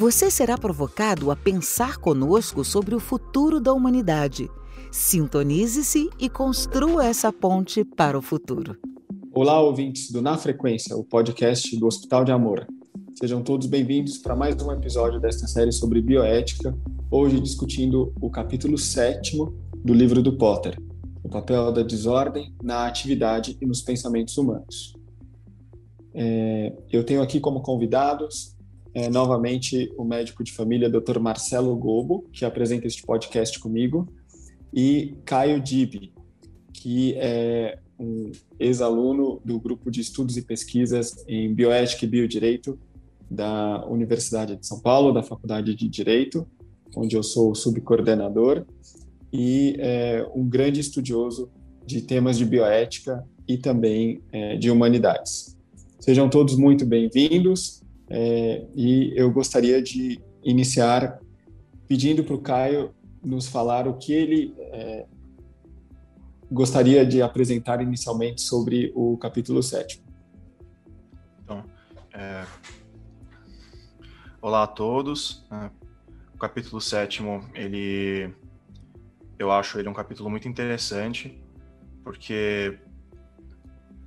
Você será provocado a pensar conosco sobre o futuro da humanidade. Sintonize-se e construa essa ponte para o futuro. Olá, ouvintes do Na Frequência, o podcast do Hospital de Amor. Sejam todos bem-vindos para mais um episódio desta série sobre bioética, hoje discutindo o capítulo 7 do livro do Potter, o papel da desordem na atividade e nos pensamentos humanos. É, eu tenho aqui como convidados é, novamente o médico de família Dr. Marcelo Gobo, que apresenta este podcast comigo, e Caio Dib, que é um ex-aluno do grupo de estudos e pesquisas em bioética e biodireito da Universidade de São Paulo, da Faculdade de Direito, onde eu sou subcoordenador, e é um grande estudioso de temas de bioética e também é, de humanidades. Sejam todos muito bem-vindos. É, e eu gostaria de iniciar pedindo para o Caio nos falar o que ele é, gostaria de apresentar inicialmente sobre o capítulo 7. Então, é... olá a todos. É, o capítulo 7, ele eu acho ele um capítulo muito interessante, porque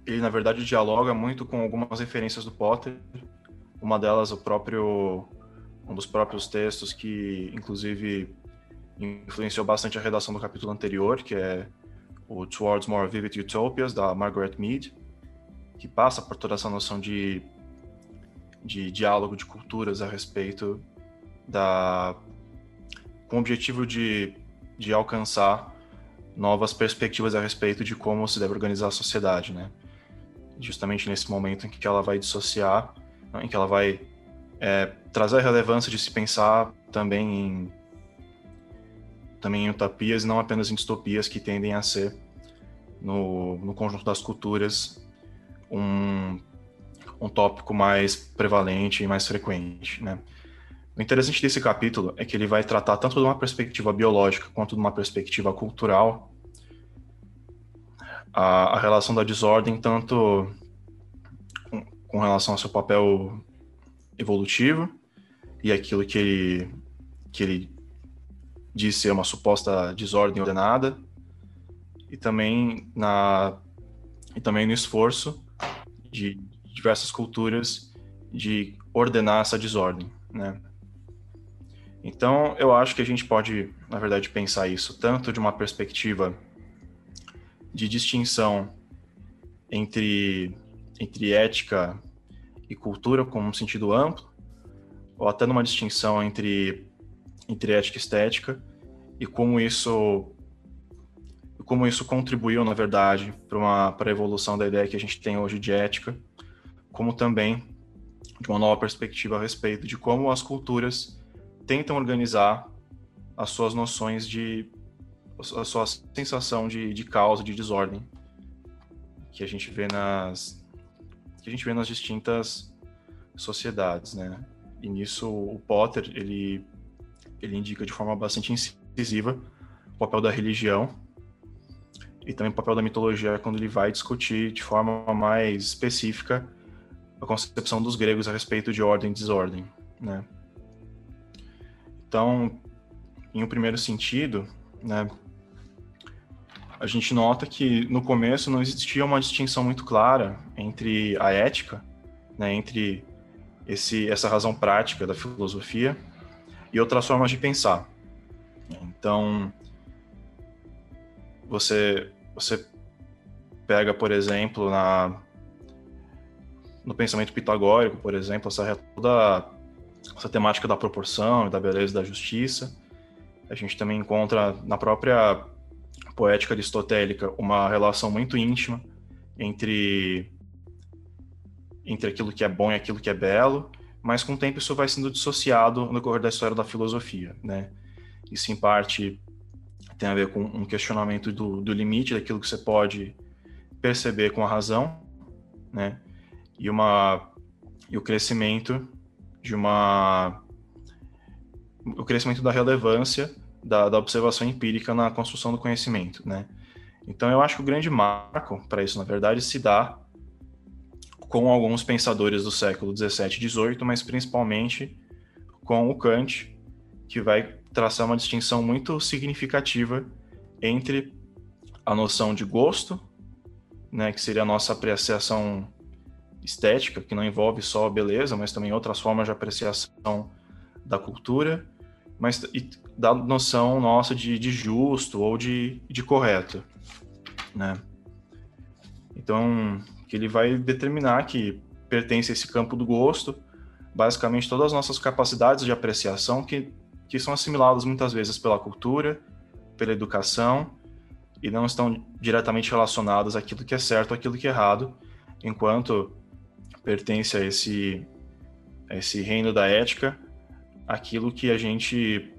ele na verdade dialoga muito com algumas referências do Potter uma delas, o próprio um dos próprios textos que, inclusive, influenciou bastante a redação do capítulo anterior, que é o Towards More Vivid Utopias, da Margaret Mead, que passa por toda essa noção de, de diálogo de culturas a respeito da... com o objetivo de, de alcançar novas perspectivas a respeito de como se deve organizar a sociedade, né? Justamente nesse momento em que ela vai dissociar em que ela vai é, trazer a relevância de se pensar também em também em utopias e não apenas em distopias que tendem a ser no, no conjunto das culturas um, um tópico mais prevalente e mais frequente, né? O interessante desse capítulo é que ele vai tratar tanto de uma perspectiva biológica quanto de uma perspectiva cultural a, a relação da desordem tanto com relação ao seu papel evolutivo e aquilo que ele, que ele diz ser uma suposta desordem ordenada e também na e também no esforço de diversas culturas de ordenar essa desordem, né? Então, eu acho que a gente pode, na verdade, pensar isso tanto de uma perspectiva de distinção entre entre ética e cultura como um sentido amplo, ou até numa distinção entre, entre ética e estética, e como isso como isso contribuiu, na verdade, para a evolução da ideia que a gente tem hoje de ética, como também de uma nova perspectiva a respeito de como as culturas tentam organizar as suas noções de a sua sensação de, de causa, de desordem que a gente vê nas que a gente vê nas distintas sociedades, né? E nisso o Potter ele ele indica de forma bastante incisiva o papel da religião e também o papel da mitologia quando ele vai discutir de forma mais específica a concepção dos gregos a respeito de ordem e desordem, né? Então, em um primeiro sentido, né, a gente nota que no começo não existia uma distinção muito clara entre a ética, né, entre esse, essa razão prática da filosofia e outras formas de pensar. Então, você, você pega, por exemplo, na, no pensamento pitagórico, por exemplo, essa, toda essa temática da proporção, da beleza e da justiça. A gente também encontra na própria poética aristotélica uma relação muito íntima entre entre aquilo que é bom e aquilo que é belo, mas com o tempo isso vai sendo dissociado no correr da história da filosofia, né? Isso, em parte, tem a ver com um questionamento do, do limite daquilo que você pode perceber com a razão, né? E, uma, e o crescimento de uma... O crescimento da relevância da, da observação empírica na construção do conhecimento, né? Então, eu acho que o grande marco para isso, na verdade, se dá com alguns pensadores do século 17 e 18, mas principalmente com o Kant, que vai traçar uma distinção muito significativa entre a noção de gosto, né, que seria a nossa apreciação estética, que não envolve só a beleza, mas também outras formas de apreciação da cultura, mas e da noção nossa de, de justo ou de, de correto, né? Então, que ele vai determinar que pertence a esse campo do gosto, basicamente todas as nossas capacidades de apreciação que, que são assimiladas muitas vezes pela cultura, pela educação, e não estão diretamente relacionadas àquilo que é certo, àquilo que é errado, enquanto pertence a esse, a esse reino da ética, aquilo que a gente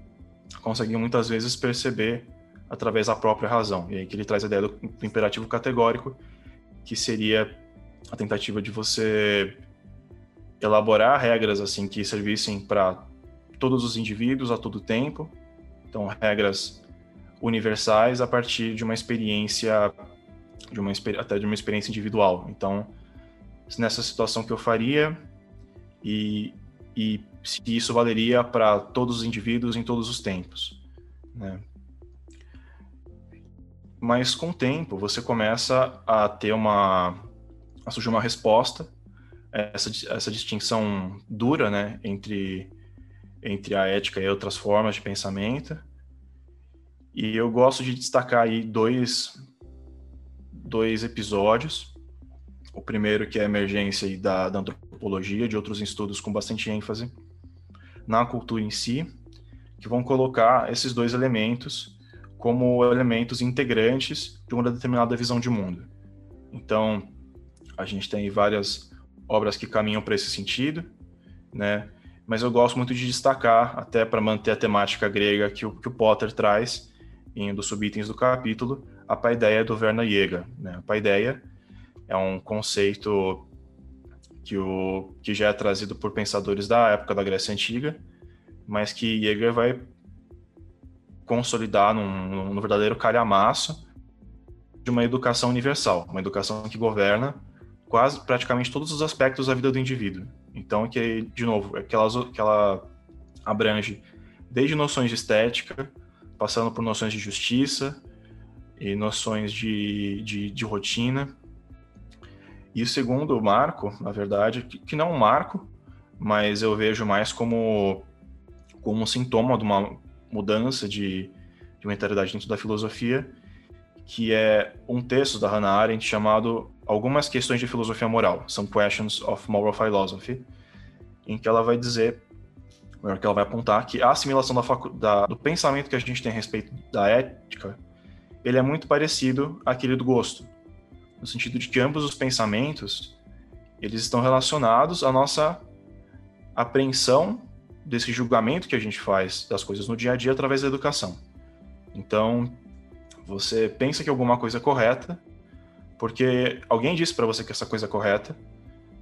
consegue muitas vezes perceber através da própria razão. E aí que ele traz a ideia do, do imperativo categórico, que seria a tentativa de você elaborar regras assim que servissem para todos os indivíduos a todo tempo. Então, regras universais a partir de uma experiência de uma até de uma experiência individual. Então, nessa situação que eu faria e, e se isso valeria para todos os indivíduos em todos os tempos, né? Mas com o tempo você começa a ter uma a surgir uma resposta essa, essa distinção dura, né, entre, entre a ética e outras formas de pensamento. E eu gosto de destacar aí dois, dois episódios. O primeiro que é a emergência da, da antropologia, de outros estudos com bastante ênfase na cultura em si, que vão colocar esses dois elementos como elementos integrantes de uma determinada visão de mundo. Então, a gente tem várias obras que caminham para esse sentido, né? Mas eu gosto muito de destacar, até para manter a temática grega que o, que o Potter traz em um dos subitens do capítulo, a paideia do Werner Jäger. Né? A paideia é um conceito que, o, que já é trazido por pensadores da época da Grécia Antiga, mas que Jäger vai consolidar num, num verdadeiro calhamaço de uma educação universal, uma educação que governa quase praticamente todos os aspectos da vida do indivíduo. Então, que de novo, é que ela, que ela abrange desde noções de estética, passando por noções de justiça e noções de, de, de rotina. E o segundo marco, na verdade, que, não é um marco, mas eu vejo mais como, como um sintoma de uma mudança de, de mentalidade dentro da filosofia, que é um texto da Hannah Arendt chamado Algumas Questões de Filosofia Moral, Some Questions of Moral Philosophy, em que ela vai dizer, melhor que ela vai apontar, que a assimilação da, da, do pensamento que a gente tem a respeito da ética, ele é muito parecido àquele do gosto, no sentido de que ambos os pensamentos, eles estão relacionados à nossa apreensão desse julgamento que a gente faz das coisas no dia a dia através da educação. Então, você pensa que alguma coisa é correta, porque alguém disse para você que essa coisa é correta,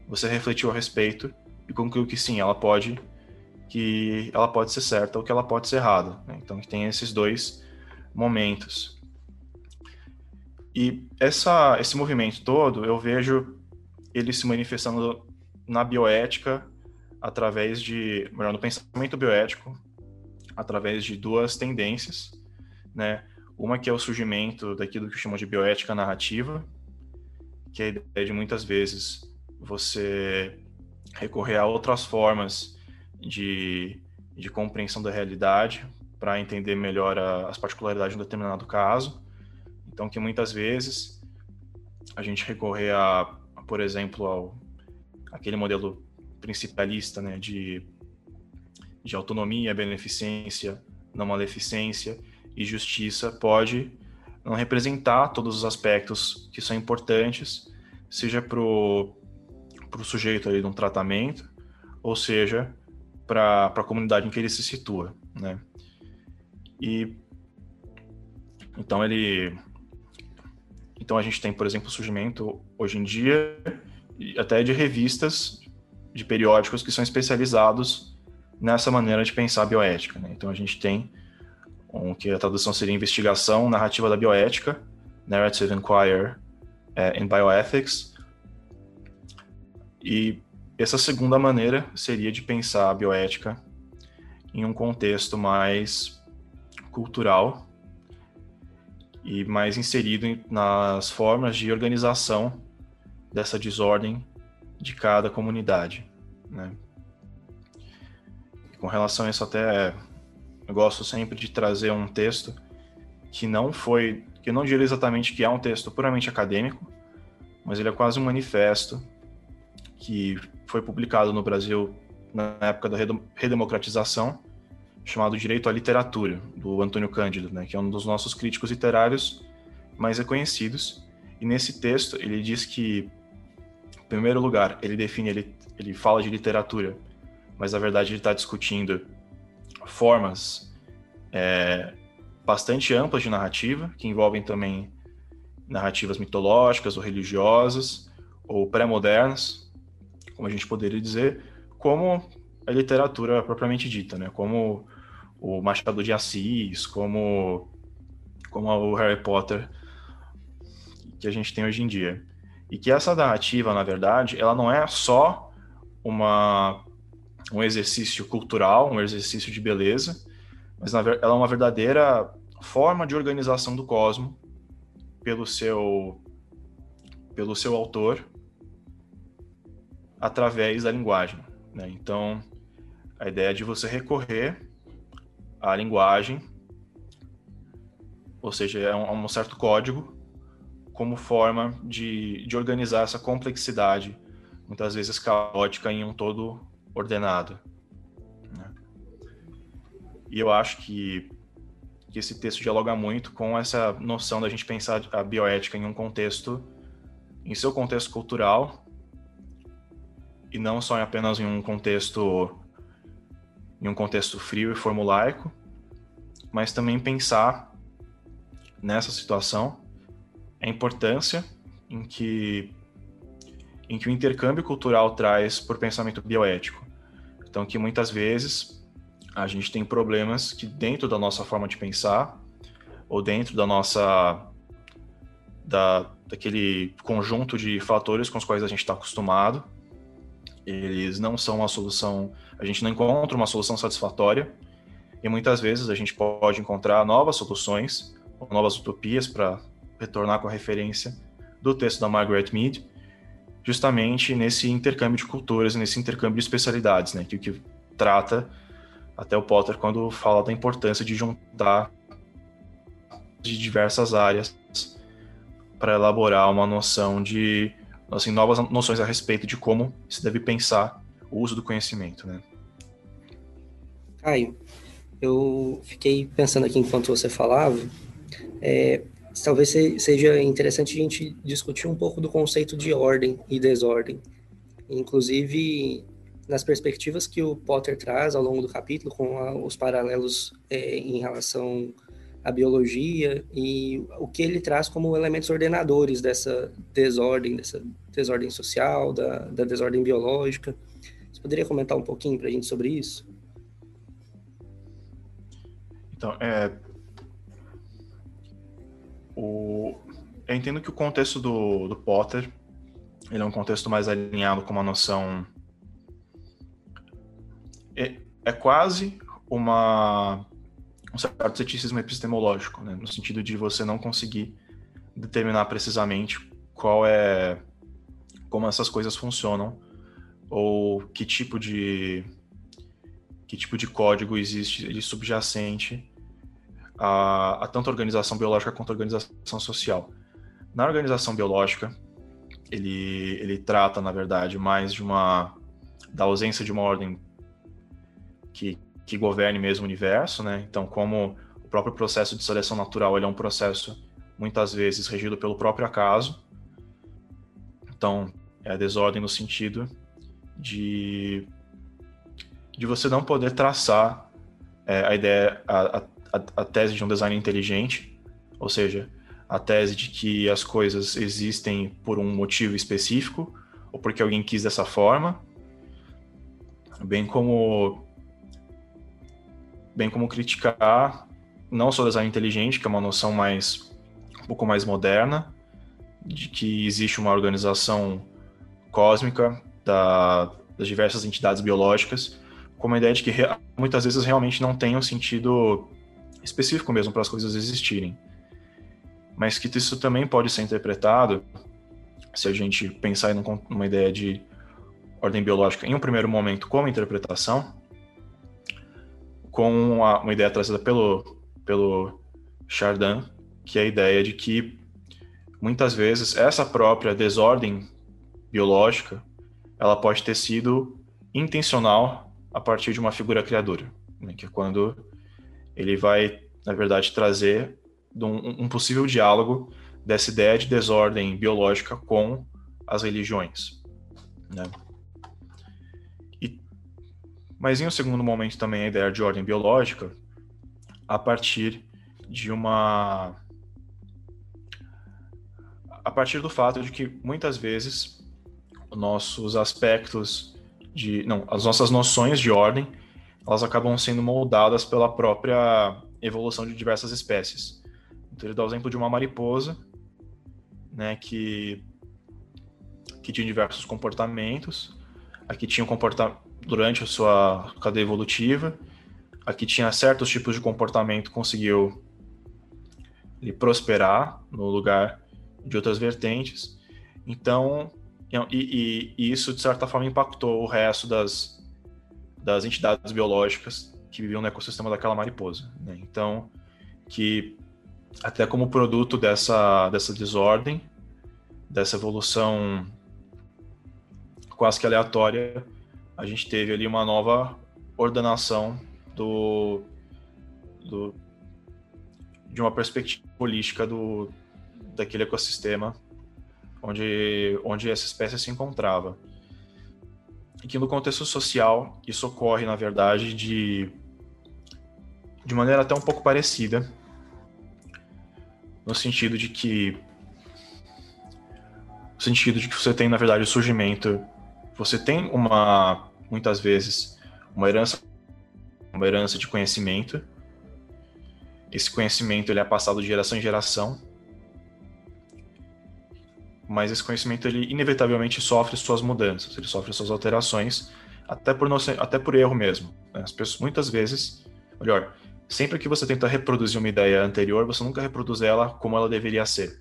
você refletiu a respeito e concluiu que sim, ela pode que ela pode ser certa ou que ela pode ser errada. Né? Então tem esses dois momentos. E essa, esse movimento todo eu vejo ele se manifestando na bioética através de, melhor, no pensamento bioético, através de duas tendências, né? Uma que é o surgimento daquilo que chama de bioética narrativa, que é a ideia de muitas vezes você recorrer a outras formas de, de compreensão da realidade para entender melhor a, as particularidades de um determinado caso. Então, que muitas vezes a gente recorrer a, a por exemplo, ao aquele modelo principalista, né, de, de autonomia, beneficência, não maleficência, e justiça pode não representar todos os aspectos que são importantes, seja para o sujeito de um tratamento, ou seja, para a comunidade em que ele se situa, né? E então ele então a gente tem, por exemplo, o surgimento hoje em dia até de revistas, de periódicos que são especializados nessa maneira de pensar a bioética. Né? Então a gente tem um, que a tradução seria investigação narrativa da bioética, Narrative Inquiry é, in Bioethics. E essa segunda maneira seria de pensar a bioética em um contexto mais cultural e mais inserido nas formas de organização dessa desordem de cada comunidade. Né? com relação a isso, até eu gosto sempre de trazer um texto que não foi, que eu não diria exatamente que é um texto puramente acadêmico, mas ele é quase um manifesto que foi publicado no Brasil na época da redemocratização chamado Direito à Literatura, do Antônio Cândido, né, que é um dos nossos críticos literários mais reconhecidos. E nesse texto ele diz que, em primeiro lugar, ele define, ele, ele fala de literatura, mas na verdade ele está discutindo formas é, bastante amplas de narrativa, que envolvem também narrativas mitológicas ou religiosas, ou pré-modernas, como a gente poderia dizer, como a literatura propriamente dita, né? como o Machado de Assis, como, como o Harry Potter que a gente tem hoje em dia. E que essa narrativa, na verdade, ela não é só uma, um exercício cultural, um exercício de beleza, mas ela é uma verdadeira forma de organização do cosmo pelo seu pelo seu autor através da linguagem. Né? Então, a ideia é de você recorrer a linguagem, ou seja, é um, um certo código, como forma de, de organizar essa complexidade, muitas vezes caótica, em um todo ordenado. Né? E eu acho que, que esse texto dialoga muito com essa noção da gente pensar a bioética em um contexto, em seu contexto cultural, e não só apenas em um contexto em um contexto frio e formulaico, mas também pensar nessa situação a importância em que em que o intercâmbio cultural traz por pensamento bioético. Então, que muitas vezes a gente tem problemas que dentro da nossa forma de pensar ou dentro da nossa da, daquele conjunto de fatores com os quais a gente está acostumado, eles não são uma solução, a gente não encontra uma solução satisfatória e muitas vezes a gente pode encontrar novas soluções, novas utopias para retornar com a referência do texto da Margaret Mead, justamente nesse intercâmbio de culturas, nesse intercâmbio de especialidades, né, que o que trata até o Potter quando fala da importância de juntar de diversas áreas para elaborar uma noção de assim, novas noções a respeito de como se deve pensar o uso do conhecimento, né? Caio, eu fiquei pensando aqui enquanto você falava, é, talvez seja interessante a gente discutir um pouco do conceito de ordem e desordem. Inclusive, nas perspectivas que o Potter traz ao longo do capítulo, com a, os paralelos é, em relação à biologia e o que ele traz como elementos ordenadores dessa desordem, dessa desordem social, da, da desordem biológica. Você poderia comentar um pouquinho para a gente sobre isso? Então, é, o, eu entendo que o contexto do, do Potter ele é um contexto mais alinhado com uma noção. É, é quase uma um certo ceticismo epistemológico, né? no sentido de você não conseguir determinar precisamente qual é como essas coisas funcionam ou que tipo de que tipo de código existe de subjacente a, a tanto a organização biológica quanto a organização social. Na organização biológica, ele, ele trata, na verdade, mais de uma da ausência de uma ordem que, que governe mesmo o universo, né? Então, como o próprio processo de seleção natural ele é um processo muitas vezes regido pelo próprio acaso. Então, é a desordem no sentido de, de você não poder traçar é, a ideia, a, a, a, tese de um design inteligente, ou seja, a tese de que as coisas existem por um motivo específico ou porque alguém quis dessa forma, bem como bem como criticar não só o design inteligente, que é uma noção mais um pouco mais moderna, de que existe uma organização cósmica da, das diversas entidades biológicas, com uma ideia de que muitas vezes realmente não tem um sentido específico mesmo para as coisas existirem. Mas que isso também pode ser interpretado, se a gente pensar em uma ideia de ordem biológica em um primeiro momento como interpretação, com uma, uma ideia trazida pelo, pelo Chardin, que é a ideia de que muitas vezes essa própria desordem biológica ela pode ter sido intencional a partir de uma figura criadora, né? que é quando ele vai, na verdade, trazer um, um possível diálogo dessa ideia de desordem biológica com as religiões. Né? Mas em um segundo momento também a ideia de ordem biológica a partir de uma a partir do fato de que muitas vezes nossos aspectos de não as nossas noções de ordem elas acabam sendo moldadas pela própria evolução de diversas espécies então ele dá o exemplo de uma mariposa, né, que que tinha diversos comportamentos. Aqui tinha um comportamento durante a sua cadeia evolutiva. Aqui tinha certos tipos de comportamento conseguiu ele prosperar no lugar de outras vertentes. Então, e, e, e, isso de certa forma impactou o resto das, das entidades biológicas que viviam no ecossistema daquela mariposa. Né? Então, que até como produto dessa, dessa desordem, dessa evolução quase que aleatória, a gente teve ali uma nova ordenação do, do de uma perspectiva holística do, daquele ecossistema onde, onde essa espécie se encontrava. E que no contexto social, isso ocorre, na verdade, de, de maneira até um pouco parecida no sentido de que no sentido de que você tem na verdade o surgimento você tem uma muitas vezes uma herança uma herança de conhecimento esse conhecimento ele é passado de geração em geração mas esse conhecimento ele inevitavelmente sofre suas mudanças ele sofre suas alterações até por nosso, até por erro mesmo né? as pessoas muitas vezes melhor Sempre que você tenta reproduzir uma ideia anterior, você nunca reproduz ela como ela deveria ser.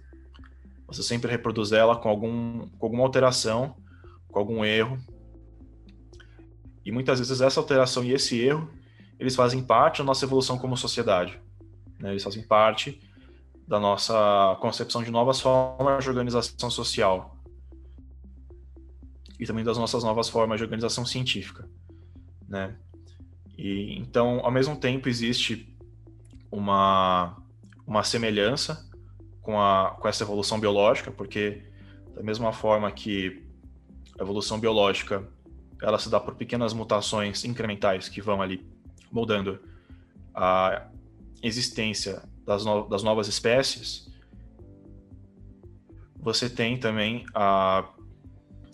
Você sempre reproduz ela com, algum, com alguma alteração, com algum erro. E muitas vezes essa alteração e esse erro, eles fazem parte da nossa evolução como sociedade. Né? Eles fazem parte da nossa concepção de novas formas de organização social e também das nossas novas formas de organização científica, né? E, então, ao mesmo tempo, existe uma, uma semelhança com, a, com essa evolução biológica, porque da mesma forma que a evolução biológica ela se dá por pequenas mutações incrementais que vão ali moldando a existência das, no, das novas espécies, você tem também a,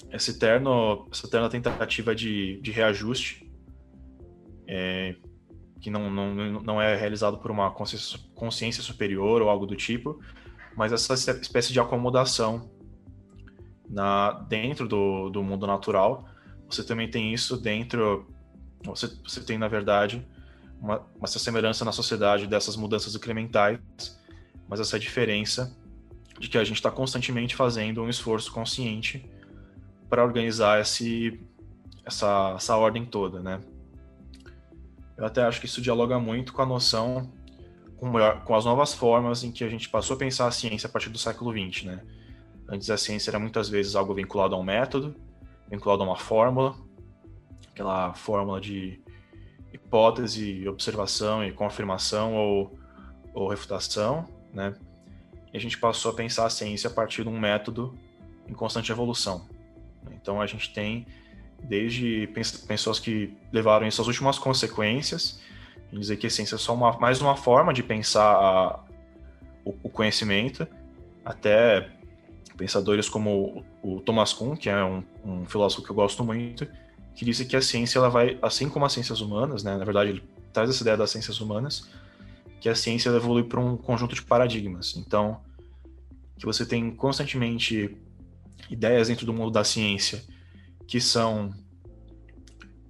essa, eterno, essa eterna tentativa de, de reajuste é, que não, não, não é realizado por uma consciência, consciência superior ou algo do tipo, mas essa espécie de acomodação na, dentro do, do mundo natural. Você também tem isso dentro. Você, você tem, na verdade, uma, uma semelhança na sociedade dessas mudanças incrementais, mas essa diferença de que a gente está constantemente fazendo um esforço consciente para organizar esse, essa, essa ordem toda, né? Eu até acho que isso dialoga muito com a noção, com, com as novas formas em que a gente passou a pensar a ciência a partir do século XX, né? Antes a ciência era muitas vezes algo vinculado a um método, vinculado a uma fórmula, aquela fórmula de hipótese, observação e confirmação ou, ou refutação, né? E a gente passou a pensar a ciência a partir de um método em constante evolução. Então a gente tem desde pessoas que levaram isso às últimas consequências, dizer que a ciência é só uma, mais uma forma de pensar a, o, o, conhecimento, até pensadores como o, Thomas Kuhn, que é um, um, filósofo que eu gosto muito, que disse que a ciência ela vai, assim como as ciências humanas, né, na verdade ele traz essa ideia das ciências humanas, que a ciência evolui para um conjunto de paradigmas. Então, que você tem constantemente ideias dentro do mundo da ciência que são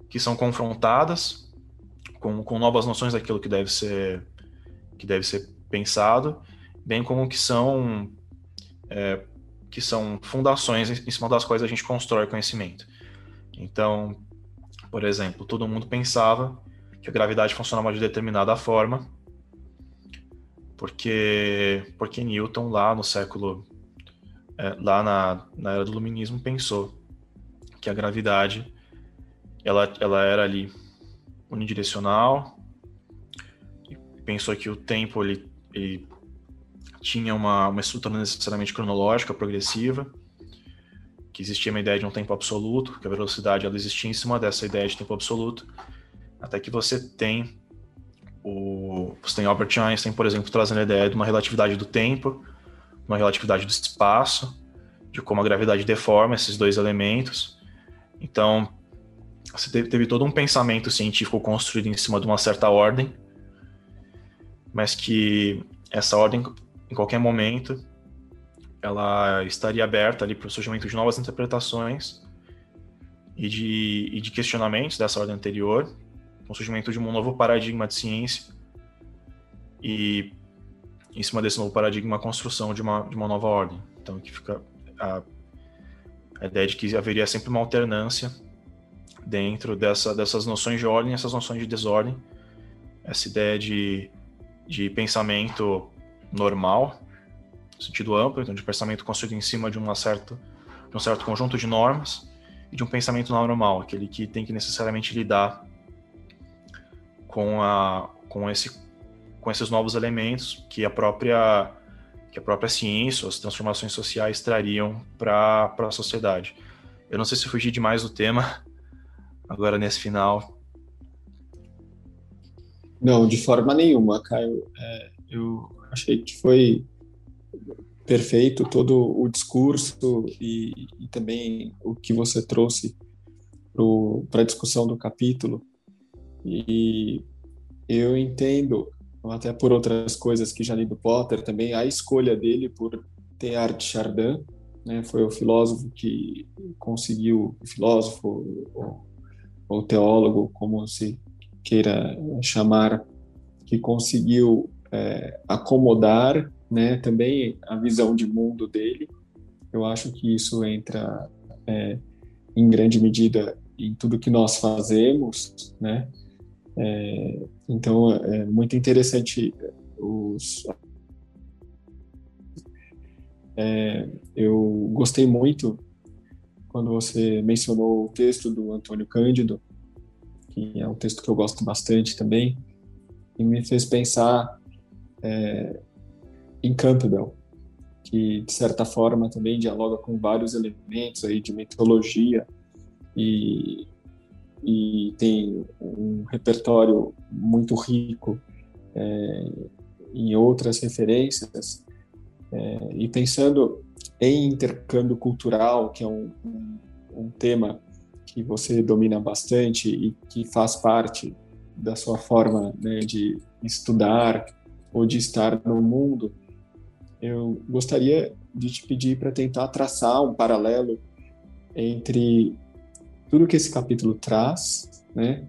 que são confrontadas com, com novas noções daquilo que deve ser que deve ser pensado, bem como que são é, que são fundações em cima das quais a gente constrói conhecimento. Então, por exemplo, todo mundo pensava que a gravidade funcionava de determinada forma, porque porque Newton lá no século é, lá na, na era do iluminismo pensou que a gravidade ela, ela era ali unidirecional pensou que o tempo ele, ele tinha uma, uma estrutura necessariamente cronológica, progressiva, que existia uma ideia de um tempo absoluto, que a velocidade ela existia em cima dessa ideia de tempo absoluto, até que você tem o você tem Albert Einstein, por exemplo, trazendo a ideia de uma relatividade do tempo, uma relatividade do espaço, de como a gravidade deforma esses dois elementos. Então, você teve, teve todo um pensamento científico construído em cima de uma certa ordem, mas que essa ordem, em qualquer momento, ela estaria aberta ali para o surgimento de novas interpretações e de, e de questionamentos dessa ordem anterior, com o surgimento de um novo paradigma de ciência e, em cima desse novo paradigma, a construção de uma, de uma nova ordem. Então, que fica a, a ideia de que haveria sempre uma alternância dentro dessa, dessas noções de ordem e essas noções de desordem. Essa ideia de, de pensamento normal, no sentido amplo, então de pensamento construído em cima de, uma certa, de um certo conjunto de normas, e de um pensamento não normal, aquele que tem que necessariamente lidar com, a, com, esse, com esses novos elementos que a própria que a própria ciência, as transformações sociais trariam para a sociedade. Eu não sei se fugi demais do tema, agora nesse final? Não, de forma nenhuma, Caio. É, eu achei que foi perfeito todo o discurso e, e também o que você trouxe para a discussão do capítulo. E eu entendo, até por outras coisas que já li do Potter também, a escolha dele por Teilhard de Chardin, né, foi o filósofo que conseguiu, filósofo, ou teólogo, como se queira chamar, que conseguiu é, acomodar né, também a visão de mundo dele. Eu acho que isso entra é, em grande medida em tudo que nós fazemos, né? É, então é muito interessante os. É, eu gostei muito quando você mencionou o texto do Antônio Cândido, que é um texto que eu gosto bastante também, e me fez pensar é, Campbell, que de certa forma também dialoga com vários elementos aí de mitologia e, e tem um repertório muito rico é, em outras referências. É, e pensando em intercâmbio cultural, que é um, um, um tema que você domina bastante e que faz parte da sua forma né, de estudar ou de estar no mundo, eu gostaria de te pedir para tentar traçar um paralelo entre tudo que esse capítulo traz, né?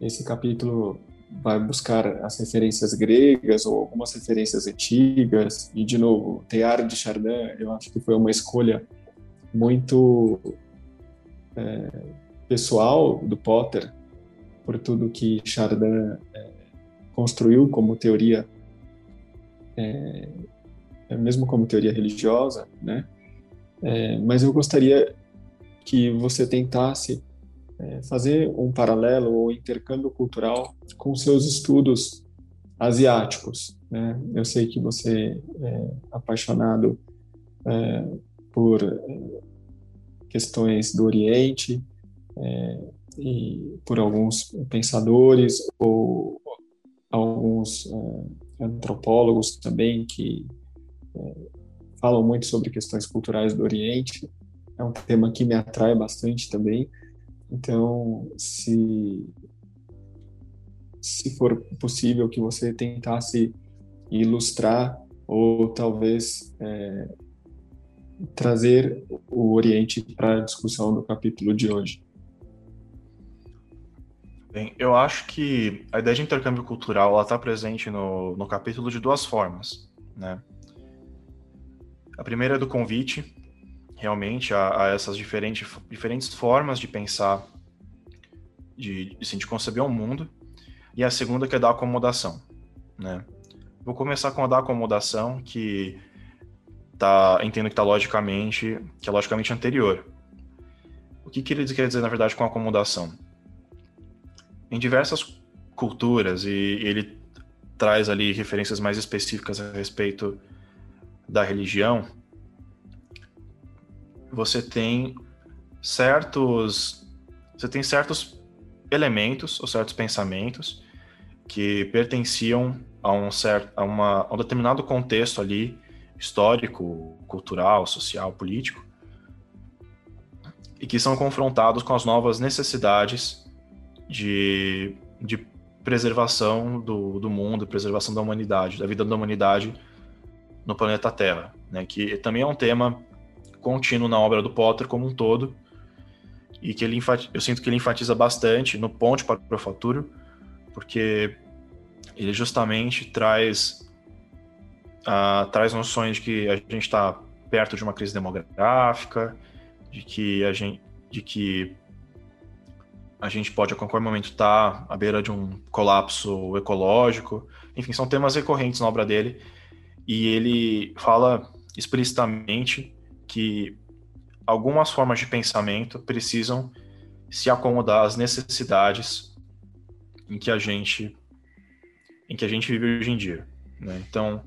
Esse capítulo vai buscar as referências gregas ou algumas referências antigas e de novo Teilhard de Chardin eu acho que foi uma escolha muito é, pessoal do Potter por tudo que Chardin é, construiu como teoria é, é mesmo como teoria religiosa né é, mas eu gostaria que você tentasse é, fazer um paralelo ou intercâmbio cultural com seus estudos asiáticos. Né? Eu sei que você é apaixonado é, por é, questões do Oriente é, e por alguns pensadores ou alguns é, antropólogos também que é, falam muito sobre questões culturais do Oriente. É um tema que me atrai bastante também. Então, se se for possível que você tentasse ilustrar ou talvez é, trazer o Oriente para a discussão do capítulo de hoje. Bem, eu acho que a ideia de intercâmbio cultural está presente no, no capítulo de duas formas, né? A primeira é do convite, realmente, a, a essas diferentes, formas de pensar, de, assim, de conceber o um mundo, e a segunda que é da acomodação, né? Vou começar com a da acomodação, que tá, entendo que está logicamente, que é logicamente anterior. O que, que ele quer dizer, na verdade, com acomodação? Em diversas culturas, e ele traz ali referências mais específicas a respeito da religião, você tem certos você tem certos elementos ou certos pensamentos que pertenciam a um certo a, uma, a um determinado contexto ali histórico, cultural, social, político e que são confrontados com as novas necessidades de, de preservação do, do mundo, preservação da humanidade, da vida da humanidade no planeta Terra, né? Que também é um tema contínuo na obra do Potter como um todo e que ele eu sinto que ele enfatiza bastante no Ponte para o Futuro, porque ele justamente traz uh, traz noções de que a gente está perto de uma crise demográfica, de que a gente, de que a gente pode a qualquer momento estar tá à beira de um colapso ecológico. Enfim, são temas recorrentes na obra dele e ele fala explicitamente que algumas formas de pensamento precisam se acomodar às necessidades em que a gente em que a gente vive hoje em dia. Né? Então,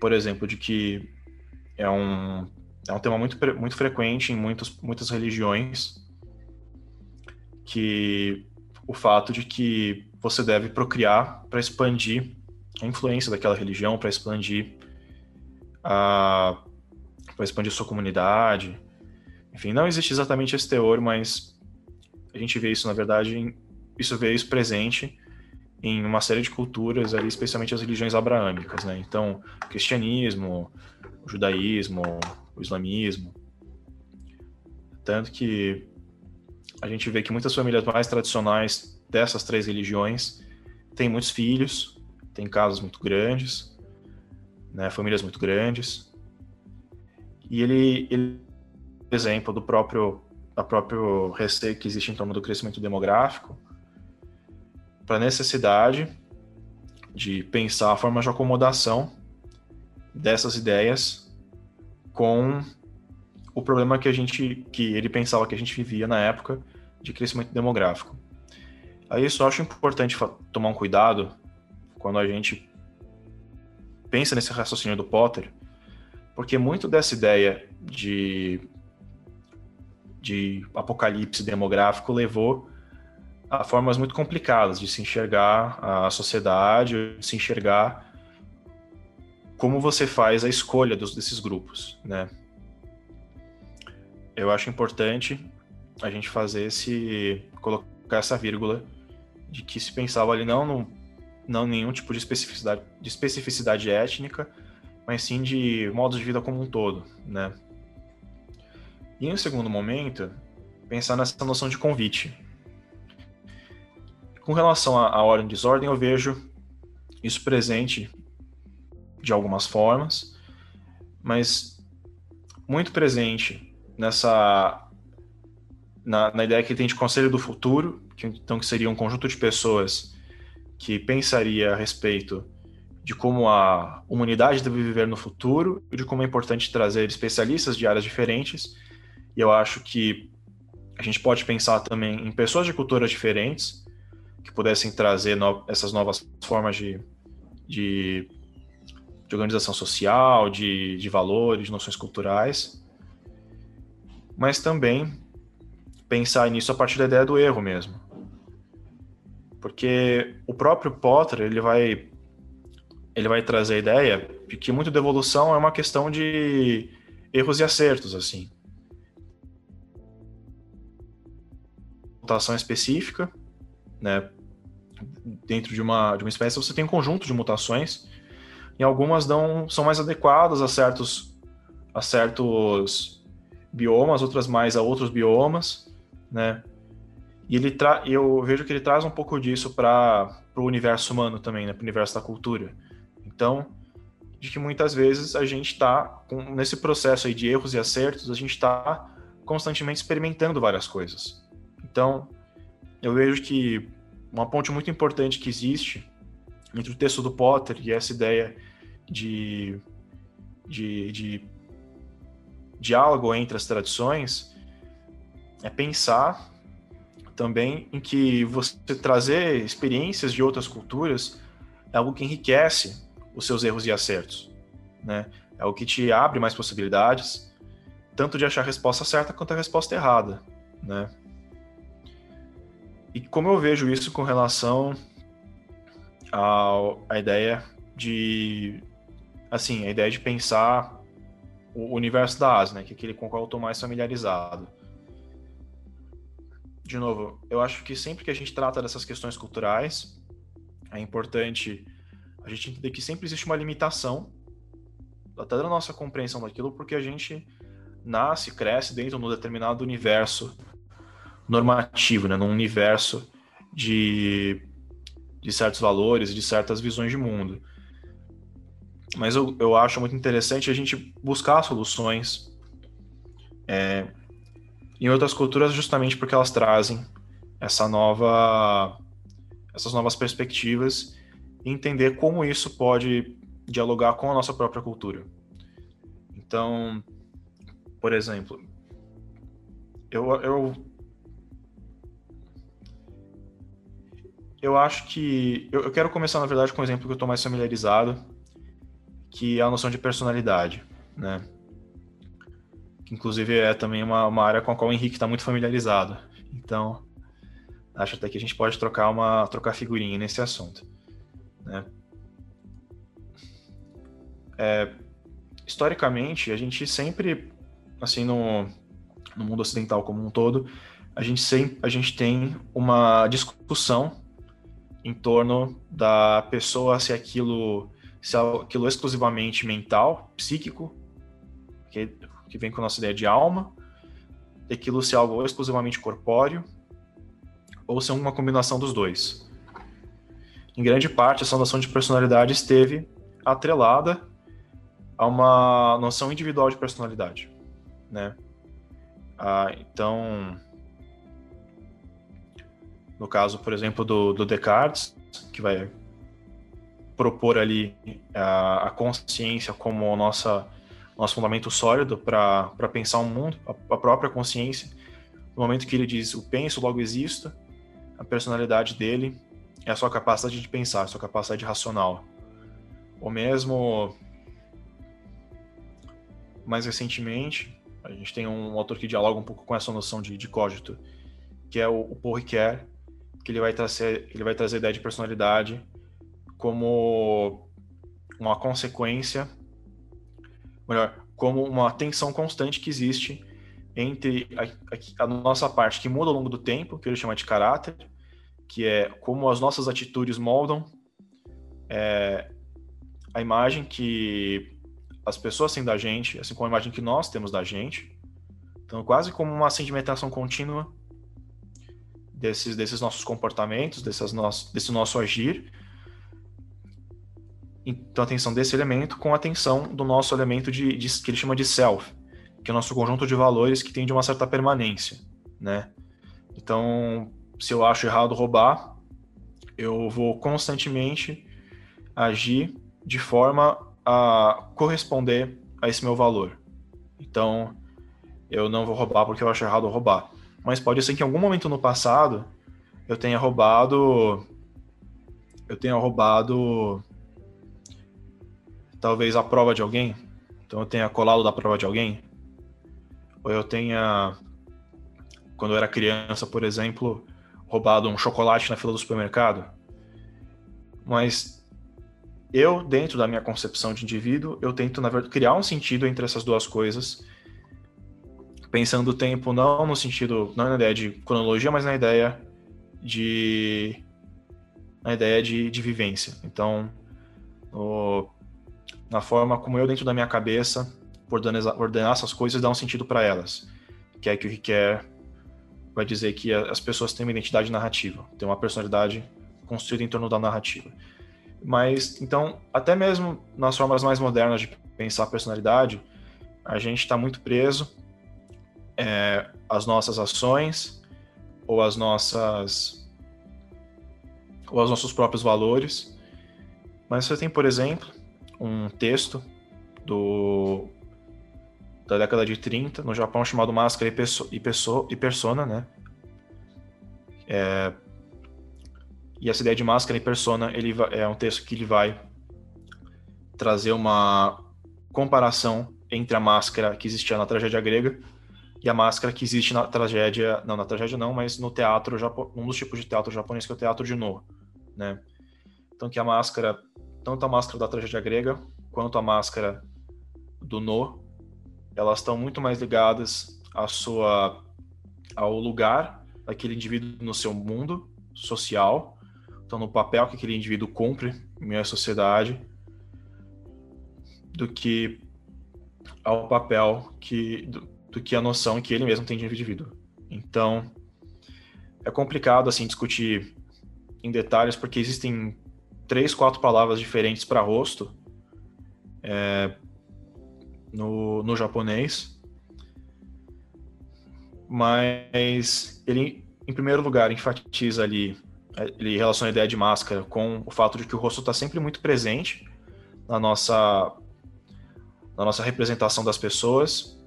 por exemplo, de que é um, é um tema muito, muito frequente em muitos, muitas religiões, que o fato de que você deve procriar para expandir a influência daquela religião, para expandir a para expandir sua comunidade. Enfim, não existe exatamente esse teor, mas a gente vê isso, na verdade, isso vê isso presente em uma série de culturas ali, especialmente as religiões abraâmicas, né? Então, o cristianismo, o judaísmo, o islamismo. Tanto que a gente vê que muitas famílias mais tradicionais dessas três religiões têm muitos filhos, têm casas muito grandes, né, famílias muito grandes. E ele, ele exemplo do próprio da próprio receio que existe em torno do crescimento demográfico, para a necessidade de pensar a forma de acomodação dessas ideias com o problema que a gente que ele pensava que a gente vivia na época de crescimento demográfico. Aí eu acho importante tomar um cuidado quando a gente pensa nesse raciocínio do Potter, porque muito dessa ideia de de apocalipse demográfico levou a formas muito complicadas de se enxergar a sociedade, de se enxergar como você faz a escolha dos, desses grupos, né? Eu acho importante a gente fazer esse colocar essa vírgula de que se pensava ali não no, não nenhum tipo de especificidade de especificidade étnica, mas sim de modos de vida como um todo, né? E em um segundo momento, pensar nessa noção de convite, com relação à ordem e desordem, eu vejo isso presente de algumas formas, mas muito presente nessa na, na, ideia que tem de conselho do futuro, que então que seria um conjunto de pessoas que pensaria a respeito de como a humanidade deve viver no futuro e de como é importante trazer especialistas de áreas diferentes. E eu acho que a gente pode pensar também em pessoas de culturas diferentes que pudessem trazer no, essas novas formas de, de, de organização social, de, de valores, de noções culturais, mas também pensar nisso a partir da ideia do erro mesmo. Porque o próprio Potter, ele vai ele vai trazer a ideia de que muito da evolução é uma questão de erros e acertos, assim. Mutação específica, né? Dentro de uma, de uma espécie, você tem um conjunto de mutações, e algumas dão, são mais adequadas a certos, a certos biomas, outras mais a outros biomas, né? E ele tra eu vejo que ele traz um pouco disso para o universo humano também, né? Para o universo da cultura. Então, de que muitas vezes a gente está, nesse processo aí de erros e acertos, a gente está constantemente experimentando várias coisas. Então, eu vejo que uma ponte muito importante que existe entre o texto do Potter e essa ideia de, de, de diálogo entre as tradições é pensar também em que você trazer experiências de outras culturas é algo que enriquece os seus erros e acertos, né? É o que te abre mais possibilidades, tanto de achar a resposta certa quanto a resposta errada, né? E como eu vejo isso com relação à ideia de, assim, a ideia de pensar o universo da Ásia, né? Que é aquele com o qual eu estou mais familiarizado. De novo, eu acho que sempre que a gente trata dessas questões culturais, é importante a gente entender que sempre existe uma limitação, até da nossa compreensão daquilo, porque a gente nasce, cresce dentro de um determinado universo normativo, né? num universo de, de certos valores, de certas visões de mundo. Mas eu, eu acho muito interessante a gente buscar soluções é, em outras culturas justamente porque elas trazem essa nova essas novas perspectivas e entender como isso pode dialogar com a nossa própria cultura. Então, por exemplo, eu, eu, eu acho que. Eu, eu quero começar, na verdade, com um exemplo que eu estou mais familiarizado, que é a noção de personalidade, né? Inclusive, é também uma, uma área com a qual o Henrique está muito familiarizado. Então, acho até que a gente pode trocar uma trocar figurinha nesse assunto. Né? É, historicamente, a gente sempre, assim, no, no mundo ocidental como um todo, a gente, sempre, a gente tem uma discussão em torno da pessoa se aquilo, se aquilo exclusivamente mental, psíquico, que, vem com a nossa ideia de alma, aquilo se algo exclusivamente corpóreo, ou se é uma combinação dos dois em grande parte, essa noção de personalidade esteve atrelada a uma noção individual de personalidade, né? Ah, então, no caso, por exemplo, do, do Descartes, que vai propor ali a, a consciência como o nossa, nosso fundamento sólido para pensar o um mundo, a, a própria consciência, no momento que ele diz o penso, logo existo, a personalidade dele é a sua capacidade de pensar, a sua capacidade racional. Ou mesmo, mais recentemente, a gente tem um autor que dialoga um pouco com essa noção de, de cógito, que é o, o Paul que ele vai trazer, ele vai trazer a ideia de personalidade como uma consequência, melhor, como uma tensão constante que existe entre a, a, a, nossa parte que muda ao longo do tempo, que ele chama de caráter, que é como as nossas atitudes moldam é, a imagem que as pessoas têm da gente, assim como a imagem que nós temos da gente. Então, quase como uma sedimentação contínua desses, desses nossos comportamentos, desses nossos, desse nosso agir. Então, a atenção desse elemento com a atenção do nosso elemento de, de, que ele chama de self, que é o nosso conjunto de valores que tem de uma certa permanência, né? Então, se eu acho errado roubar, eu vou constantemente agir de forma a corresponder a esse meu valor. Então, eu não vou roubar porque eu acho errado roubar. Mas pode ser que em algum momento no passado eu tenha roubado. Eu tenha roubado. Talvez a prova de alguém. Então eu tenha colado da prova de alguém. Ou eu tenha. Quando eu era criança, por exemplo, roubado um chocolate na fila do supermercado. Mas eu, dentro da minha concepção de indivíduo, eu tento, na verdade, criar um sentido entre essas duas coisas, pensando o tempo não no sentido, não na ideia de cronologia, mas na ideia de na ideia de, de vivência. Então, no, na forma como eu, dentro da minha cabeça, ordenar, ordenar essas coisas e dar um sentido para elas. Que é que o Riquet vai dizer que as pessoas têm uma identidade narrativa, têm uma personalidade construída em torno da narrativa. Mas, então, até mesmo nas formas mais modernas de pensar a personalidade, a gente está muito preso é, às nossas ações ou às nossas ou aos nossos próprios valores. Mas você tem, por exemplo, um texto do da década de 30 no Japão chamado Máscara e, Perso e, Perso e Persona, né? É, e essa ideia de máscara e persona ele é um texto que ele vai trazer uma comparação entre a máscara que existia na tragédia grega e a máscara que existe na tragédia, não na tragédia não, mas no teatro um dos tipos de teatro japonês que é o teatro de No, né? Então que a máscara, tanto a máscara da tragédia grega quanto a máscara do No, elas estão muito mais ligadas à sua ao lugar daquele indivíduo no seu mundo social, então no papel que aquele indivíduo cumpre à sociedade, do que ao papel que do, do que a noção que ele mesmo tem de indivíduo. Então é complicado assim discutir em detalhes porque existem três, quatro palavras diferentes para rosto. É, no, no japonês. Mas ele, em primeiro lugar, enfatiza ali, ele relaciona a ideia de máscara com o fato de que o rosto está sempre muito presente na nossa, na nossa representação das pessoas.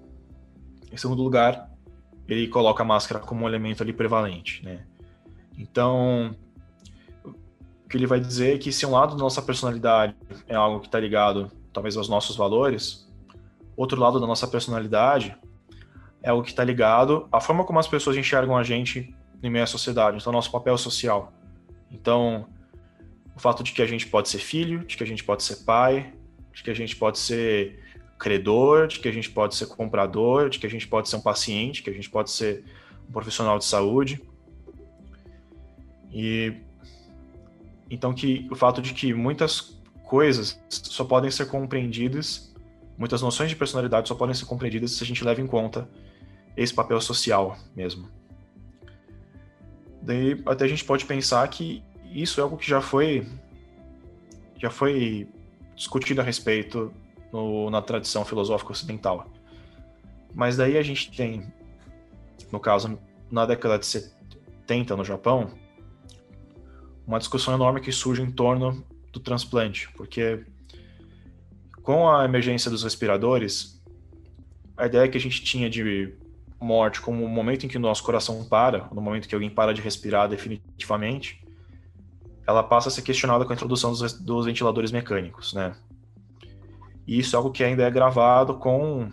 Em segundo lugar, ele coloca a máscara como um elemento ali prevalente, né? Então, o que ele vai dizer é que se um lado da nossa personalidade é algo que está ligado, talvez, aos nossos valores, outro lado da nossa personalidade é o que está ligado à forma como as pessoas enxergam a gente em meio à sociedade, então nosso papel social. Então, o fato de que a gente pode ser filho, de que a gente pode ser pai, de que a gente pode ser credor, de que a gente pode ser comprador, de que a gente pode ser um paciente, que a gente pode ser um profissional de saúde. E então que o fato de que muitas coisas só podem ser compreendidas Muitas noções de personalidade só podem ser compreendidas se a gente leva em conta esse papel social mesmo. Daí até a gente pode pensar que isso é algo que já foi já foi discutido a respeito no, na tradição filosófica ocidental. Mas daí a gente tem, no caso, na década de 70 no Japão, uma discussão enorme que surge em torno do transplante, porque com a emergência dos respiradores, a ideia que a gente tinha de morte como o momento em que o nosso coração para, no momento que alguém para de respirar definitivamente, ela passa a ser questionada com a introdução dos, dos ventiladores mecânicos, né? E isso é algo que ainda é gravado com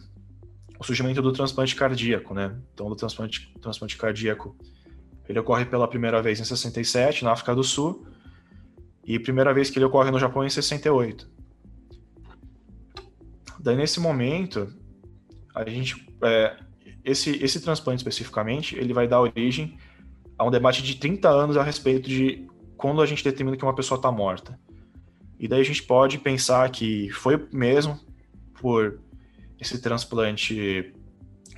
o surgimento do transplante cardíaco, né? Então, o transplante, transplante cardíaco, ele ocorre pela primeira vez em 67, na África do Sul, e primeira vez que ele ocorre no Japão em 68. Daí, nesse momento, a gente. É, esse, esse transplante especificamente, ele vai dar origem a um debate de 30 anos a respeito de quando a gente determina que uma pessoa está morta. E daí a gente pode pensar que foi mesmo por esse transplante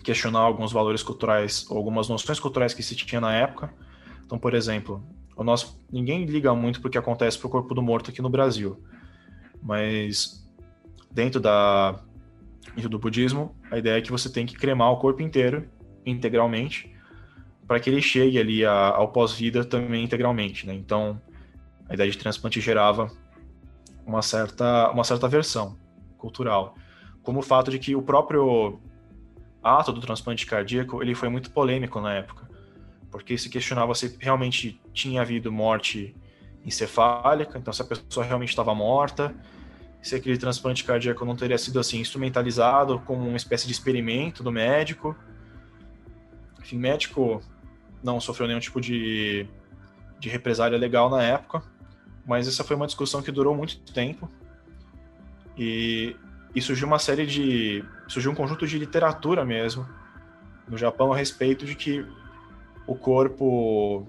questionar alguns valores culturais, algumas noções culturais que se tinha na época. Então, por exemplo, o nosso ninguém liga muito porque acontece para o corpo do morto aqui no Brasil, mas dentro da dentro do budismo, a ideia é que você tem que cremar o corpo inteiro, integralmente, para que ele chegue ali a, ao pós-vida também integralmente, né? Então, a ideia de transplante gerava uma certa uma certa versão cultural, como o fato de que o próprio ato do transplante cardíaco ele foi muito polêmico na época, porque se questionava se realmente tinha havido morte encefálica, então se a pessoa realmente estava morta, se aquele transplante cardíaco não teria sido assim instrumentalizado como uma espécie de experimento do médico. Enfim, médico não sofreu nenhum tipo de, de represália legal na época, mas essa foi uma discussão que durou muito tempo E, e surgiu uma série de. surgiu um conjunto de literatura mesmo no Japão a respeito de que o corpo.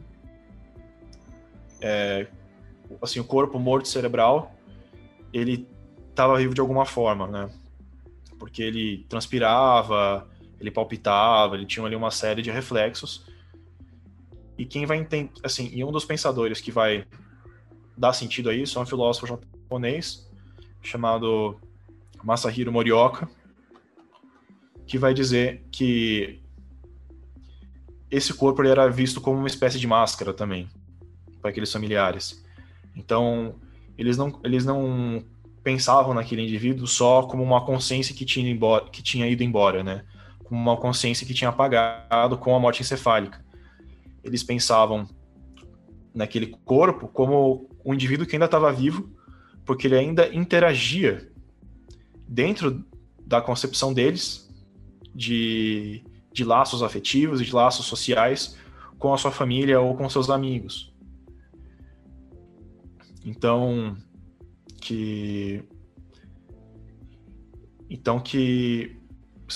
É, assim, o corpo morto cerebral ele estava vivo de alguma forma, né? Porque ele transpirava, ele palpitava, ele tinha ali uma série de reflexos. E quem vai entender, assim, e um dos pensadores que vai dar sentido a isso é um filósofo japonês chamado Masahiro Morioka, que vai dizer que esse corpo era visto como uma espécie de máscara também para aqueles familiares. Então, eles não, eles não pensavam naquele indivíduo só como uma consciência que tinha, embora, que tinha ido embora, né? Como uma consciência que tinha apagado com a morte encefálica. Eles pensavam naquele corpo como um indivíduo que ainda estava vivo, porque ele ainda interagia dentro da concepção deles de, de laços afetivos e de laços sociais com a sua família ou com seus amigos. Então, que então que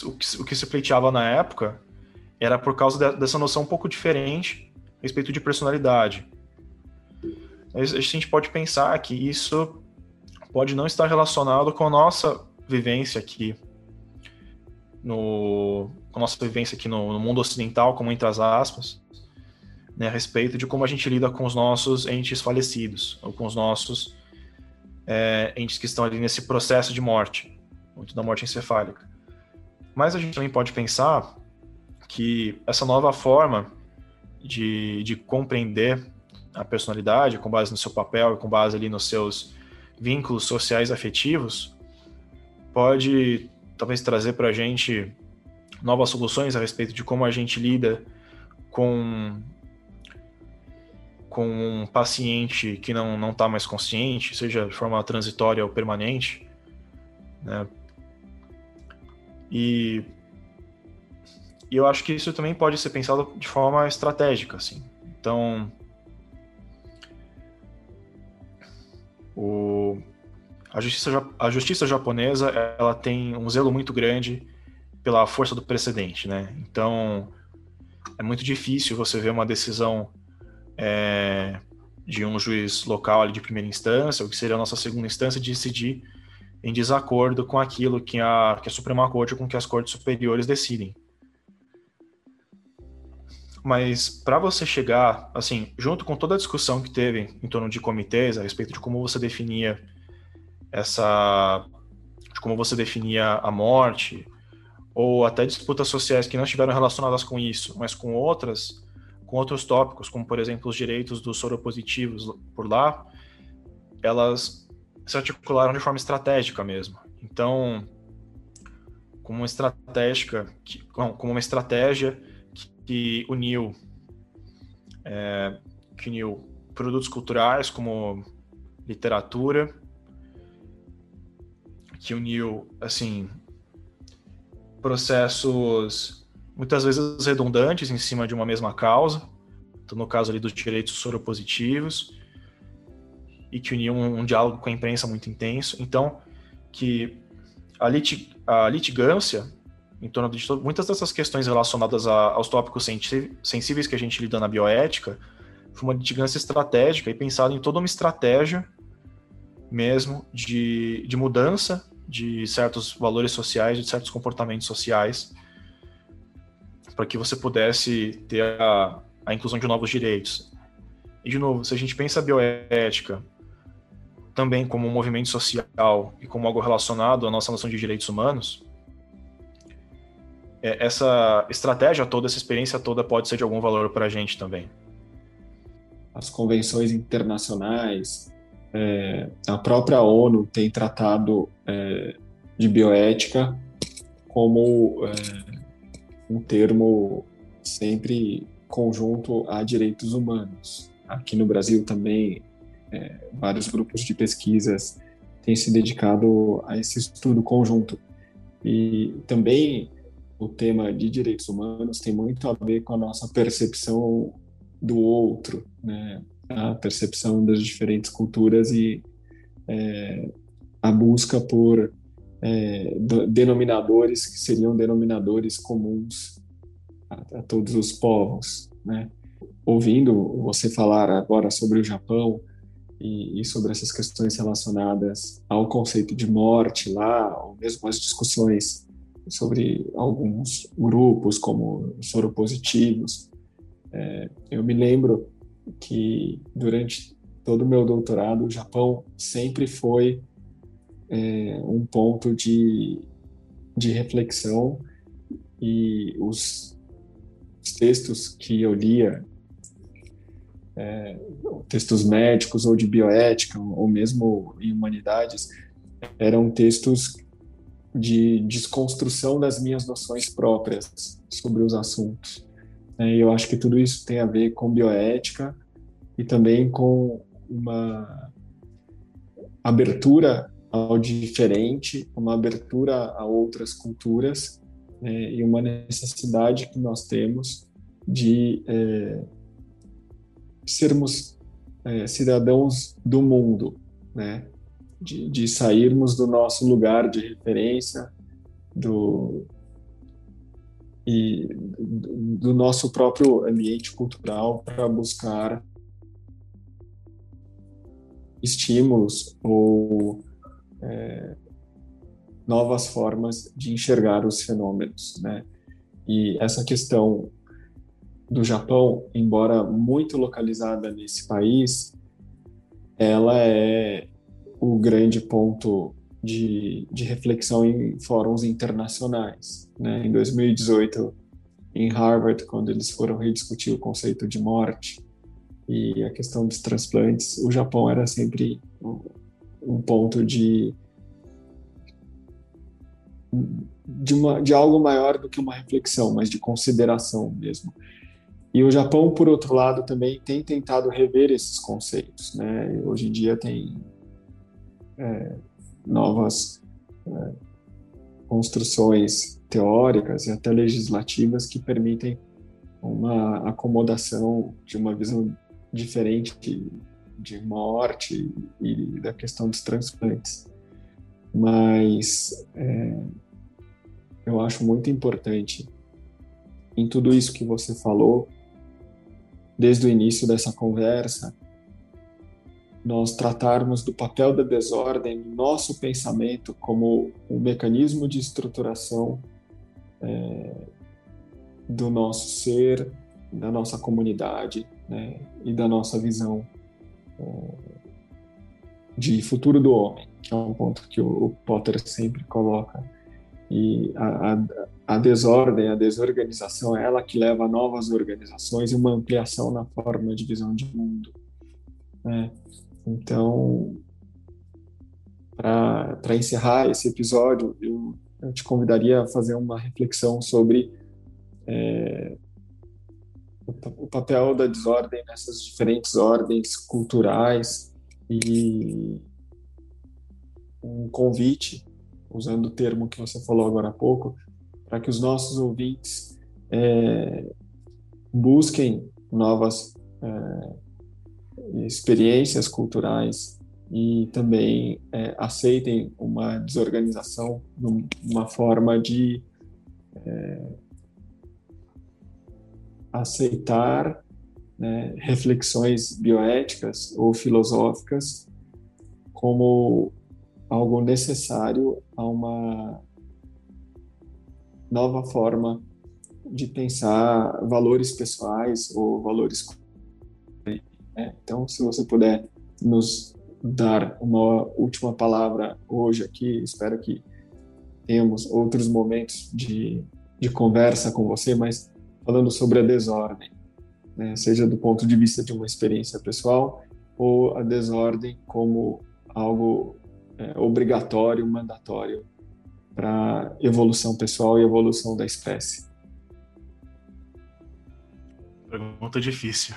o que, o que se pleiteava na época era por causa de, dessa noção um pouco diferente a respeito de personalidade. A gente pode pensar que isso pode não estar relacionado com a nossa vivência aqui no com a nossa vivência aqui no, no mundo ocidental, como entre as aspas, né, a respeito de como a gente lida com os nossos entes falecidos, ou com os nossos é, entes que estão ali nesse processo de morte, muito da morte encefálica. Mas a gente também pode pensar que essa nova forma de, de compreender a personalidade, com base no seu papel e com base ali nos seus vínculos sociais afetivos, pode talvez trazer para a gente novas soluções a respeito de como a gente lida com com um paciente que não não está mais consciente, seja de forma transitória ou permanente, né? E, e eu acho que isso também pode ser pensado de forma estratégica, assim. Então, o, a, justiça, a justiça japonesa ela tem um zelo muito grande pela força do precedente, né? Então, é muito difícil você ver uma decisão é, de um juiz local ali de primeira instância, ou que seria a nossa segunda instância, de decidir em desacordo com aquilo que a, que a Suprema Corte ou com que as cortes superiores decidem. Mas para você chegar, assim, junto com toda a discussão que teve em torno de comitês a respeito de como você definia essa, de como você definia a morte, ou até disputas sociais que não estiveram relacionadas com isso, mas com outras, com outros tópicos, como por exemplo os direitos dos soropositivos por lá, elas se articularam de forma estratégica mesmo. Então, como uma estratégica, como uma estratégia que, que uniu, é, que uniu produtos culturais como literatura, que uniu assim processos muitas vezes redundantes em cima de uma mesma causa, então, no caso ali dos direitos soropositivos, e que uniam um, um, diálogo com a imprensa muito intenso. Então, que a, a litigância em torno de muitas dessas questões relacionadas a, aos tópicos sensíveis que a gente lida na bioética foi uma litigância estratégica e pensada em toda uma estratégia mesmo de, de mudança de certos valores sociais, de certos comportamentos sociais para que você pudesse ter a, a inclusão de novos direitos. E, de novo, se a gente pensa a bioética também como um movimento social e como algo relacionado à nossa noção de direitos humanos, é, essa estratégia toda, essa experiência toda pode ser de algum valor para a gente também. As convenções internacionais, é, a própria ONU tem tratado é, de bioética como é, um termo sempre conjunto a direitos humanos. Aqui no Brasil também, é, vários grupos de pesquisas têm se dedicado a esse estudo conjunto. E também o tema de direitos humanos tem muito a ver com a nossa percepção do outro, né? A percepção das diferentes culturas e é, a busca por é, denominadores que seriam denominadores comuns a, a todos os povos, né? Ouvindo você falar agora sobre o Japão e, e, sobre essas questões relacionadas ao conceito de morte lá, ou mesmo as discussões sobre alguns grupos como soropositivos, é, eu me lembro que durante todo o meu doutorado o Japão sempre foi é, um ponto de, de reflexão e os, os textos que eu lia, é, textos médicos ou de bioética, ou mesmo em humanidades, eram textos de desconstrução das minhas noções próprias sobre os assuntos. É, eu acho que tudo isso tem a ver com bioética e também com uma abertura ao diferente, uma abertura a outras culturas né, e uma necessidade que nós temos de é, sermos é, cidadãos do mundo, né? De, de, sairmos do nosso lugar de referência, do, e do nosso próprio ambiente cultural para buscar estímulos ou é, novas formas de enxergar os fenômenos, né? E essa questão do Japão, embora muito localizada nesse país, ela é o grande ponto de, de reflexão em fóruns internacionais. Né? Em 2018, em Harvard, quando eles foram rediscutir o conceito de morte e a questão dos transplantes, o Japão era sempre um ponto de de, uma, de algo maior do que uma reflexão, mas de consideração mesmo. E o Japão, por outro lado, também tem tentado rever esses conceitos. Né? Hoje em dia tem é, novas é, construções teóricas e até legislativas que permitem uma acomodação de uma visão diferente de morte e da questão dos transplantes. Mas é, eu acho muito importante em tudo isso que você falou, desde o início dessa conversa, nós tratarmos do papel da desordem no nosso pensamento como um mecanismo de estruturação é, do nosso ser, da nossa comunidade né, e da nossa visão é, de futuro do homem, que é um ponto que o, Potter sempre coloca. E a, a, a desordem, a desorganização é ela que leva a novas organizações e uma ampliação na forma de visão de mundo. Né? Então, para encerrar esse episódio, eu, eu, te convidaria a fazer uma reflexão sobre é, o, o papel da desordem nessas diferentes ordens culturais e um convite, usando o termo que você falou agora há pouco, para que os nossos ouvintes é, busquem novas é, experiências culturais e também é, aceitem uma desorganização, uma forma de é, aceitar né, reflexões bioéticas ou filosóficas como algo necessário a uma nova forma de pensar valores pessoais ou valores. Né? Então, se você puder nos dar uma última palavra hoje aqui, espero que tenhamos outros momentos de, de conversa com você, mas falando sobre a desordem né, seja do ponto de vista de uma experiência pessoal ou a desordem como algo é, obrigatório, mandatório para evolução pessoal e evolução da espécie. Pergunta difícil.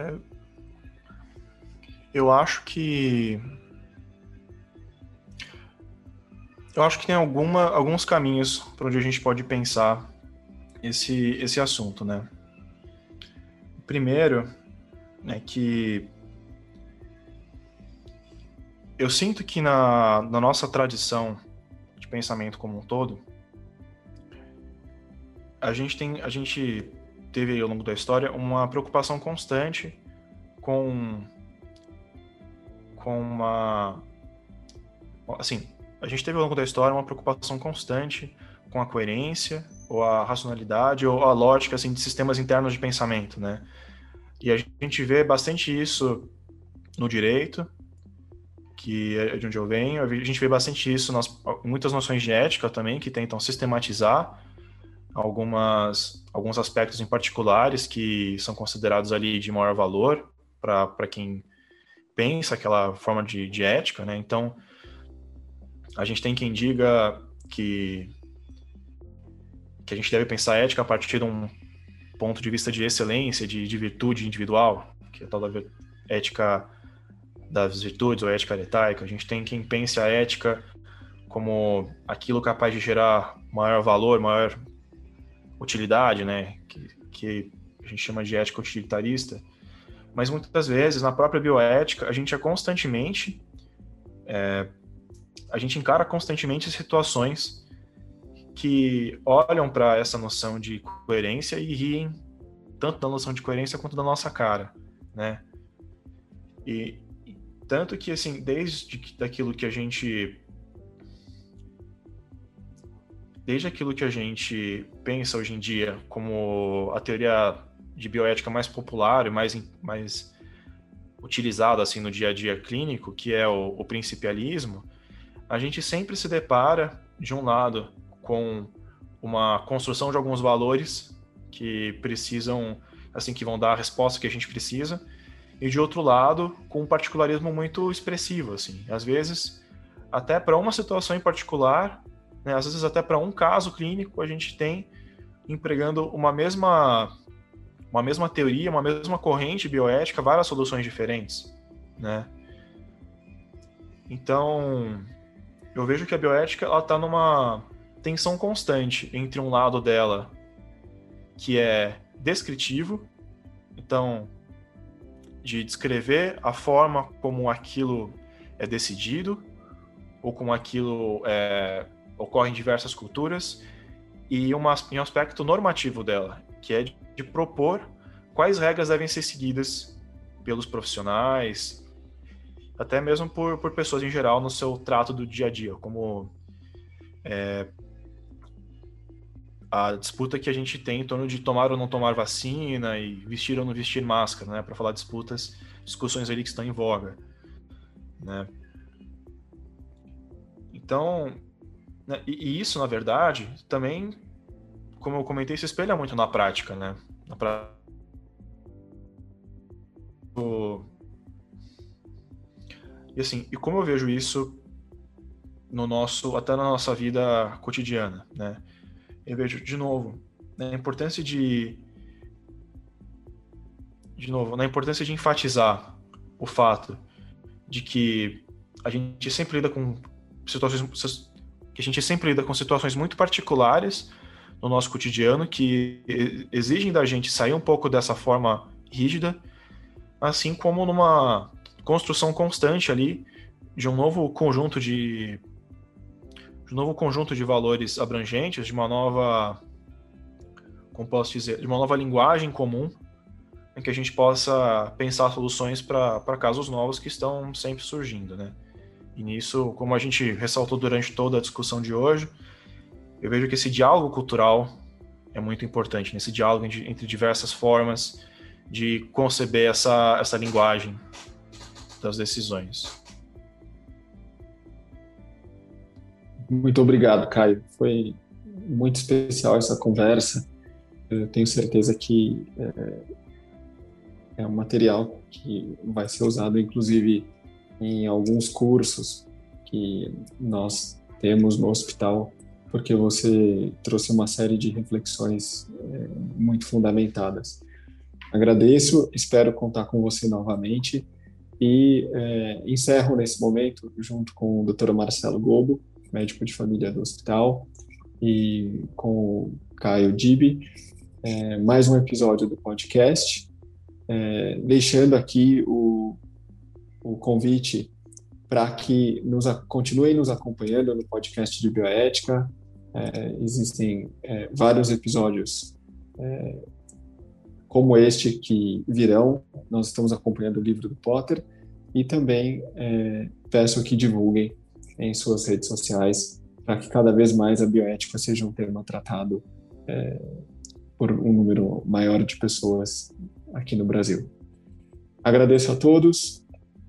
É, eu acho que eu acho que tem alguma, alguns caminhos para onde a gente pode pensar esse, esse assunto, né? Primeiro, né, que eu sinto que na, na nossa tradição de pensamento como um todo, a gente tem, a gente teve ao longo da história uma preocupação constante com com uma assim, a gente teve ao longo da história uma preocupação constante com a coerência ou a racionalidade ou a lógica assim de sistemas internos de pensamento, né? E a gente vê bastante isso no direito, que é de onde eu venho. A gente vê bastante isso nas muitas noções de ética também que tentam sistematizar algumas alguns aspectos em particulares que são considerados ali de maior valor para quem pensa aquela forma de, de ética, né? Então, a gente tem quem diga que que a gente deve pensar ética a partir de um ponto de vista de excelência, de, de virtude individual, que é a tal da ética das virtudes ou ética aretaica. A gente tem quem pense a ética como aquilo capaz de gerar maior valor, maior utilidade, né? Que, que a gente chama de ética utilitarista. Mas muitas vezes, na própria bioética, a gente é constantemente. É, a gente encara constantemente situações que olham para essa noção de coerência e riem tanto da noção de coerência quanto da nossa cara, né? E tanto que assim, desde daquilo que a gente desde aquilo que a gente pensa hoje em dia como a teoria de bioética mais popular e mais, mais utilizada assim no dia a dia clínico, que é o, o principialismo, a gente sempre se depara, de um lado, com uma construção de alguns valores que precisam, assim, que vão dar a resposta que a gente precisa, e de outro lado, com um particularismo muito expressivo, assim. Às vezes, até para uma situação em particular, né? Às vezes até para um caso clínico a gente tem empregando uma mesma uma mesma teoria, uma mesma corrente bioética, várias soluções diferentes, né? Então, eu vejo que a bioética ela está numa tensão constante entre um lado dela que é descritivo, então de descrever a forma como aquilo é decidido ou como aquilo é, ocorre em diversas culturas, e uma, um aspecto normativo dela, que é de, de propor quais regras devem ser seguidas pelos profissionais, até mesmo por, por pessoas em geral no seu trato do dia a dia, como é, a disputa que a gente tem em torno de tomar ou não tomar vacina e vestir ou não vestir máscara, né, para falar disputas, discussões ali que estão em voga, né. Então, né? E, e, isso, na verdade, também, como eu comentei, se espelha muito na prática, né? Na. E assim, e como eu vejo isso no nosso, até na nossa vida cotidiana, né? Eu vejo, de novo, né, a importância de de novo, na importância de enfatizar o fato de que a gente sempre lida com situações que a gente sempre lida com situações muito particulares no nosso cotidiano que exigem da gente sair um pouco dessa forma rígida, assim como numa construção constante ali de um novo conjunto de, de um novo conjunto de valores abrangentes, de uma nova como posso dizer, de uma nova linguagem comum em que a gente possa pensar soluções para casos novos que estão sempre surgindo, né? E nisso, como a gente ressaltou durante toda a discussão de hoje, eu vejo que esse diálogo cultural é muito importante, nesse diálogo entre diversas formas de conceber essa, essa linguagem das decisões. Muito obrigado, Caio. Foi muito especial essa conversa. Eu tenho certeza que é, é um material que vai ser usado, inclusive, em alguns cursos que nós temos no hospital, porque você trouxe uma série de reflexões é, muito fundamentadas. Agradeço, espero contar com você novamente e é, encerro nesse momento junto com o Dr. Marcelo Gobo, médico de família do hospital, e com o Caio Dibi, é, mais um episódio do podcast, deixando aqui o o convite para que nos continuem nos acompanhando no podcast de bioética. É, existem é, vários episódios é, como este que virão. Nós estamos acompanhando o livro do Potter e também é, peço que divulguem em suas redes sociais para que cada vez mais a bioética seja um tema tratado é, por um número maior de pessoas aqui no Brasil. Agradeço a todos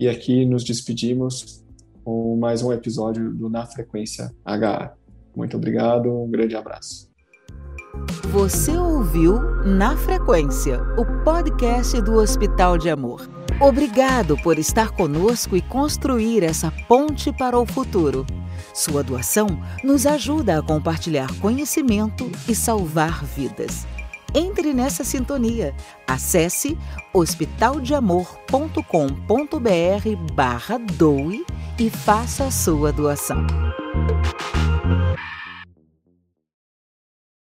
e aqui nos despedimos com mais um episódio do Na Frequência HA. Muito obrigado, um grande abraço. Você ouviu Na Frequência, o podcast do Hospital de Amor. Obrigado por estar conosco e construir essa ponte para o futuro. Sua doação nos ajuda a compartilhar conhecimento e salvar vidas. Entre nessa sintonia. Acesse hospitaldeamor.com.br barra doe e faça a sua doação.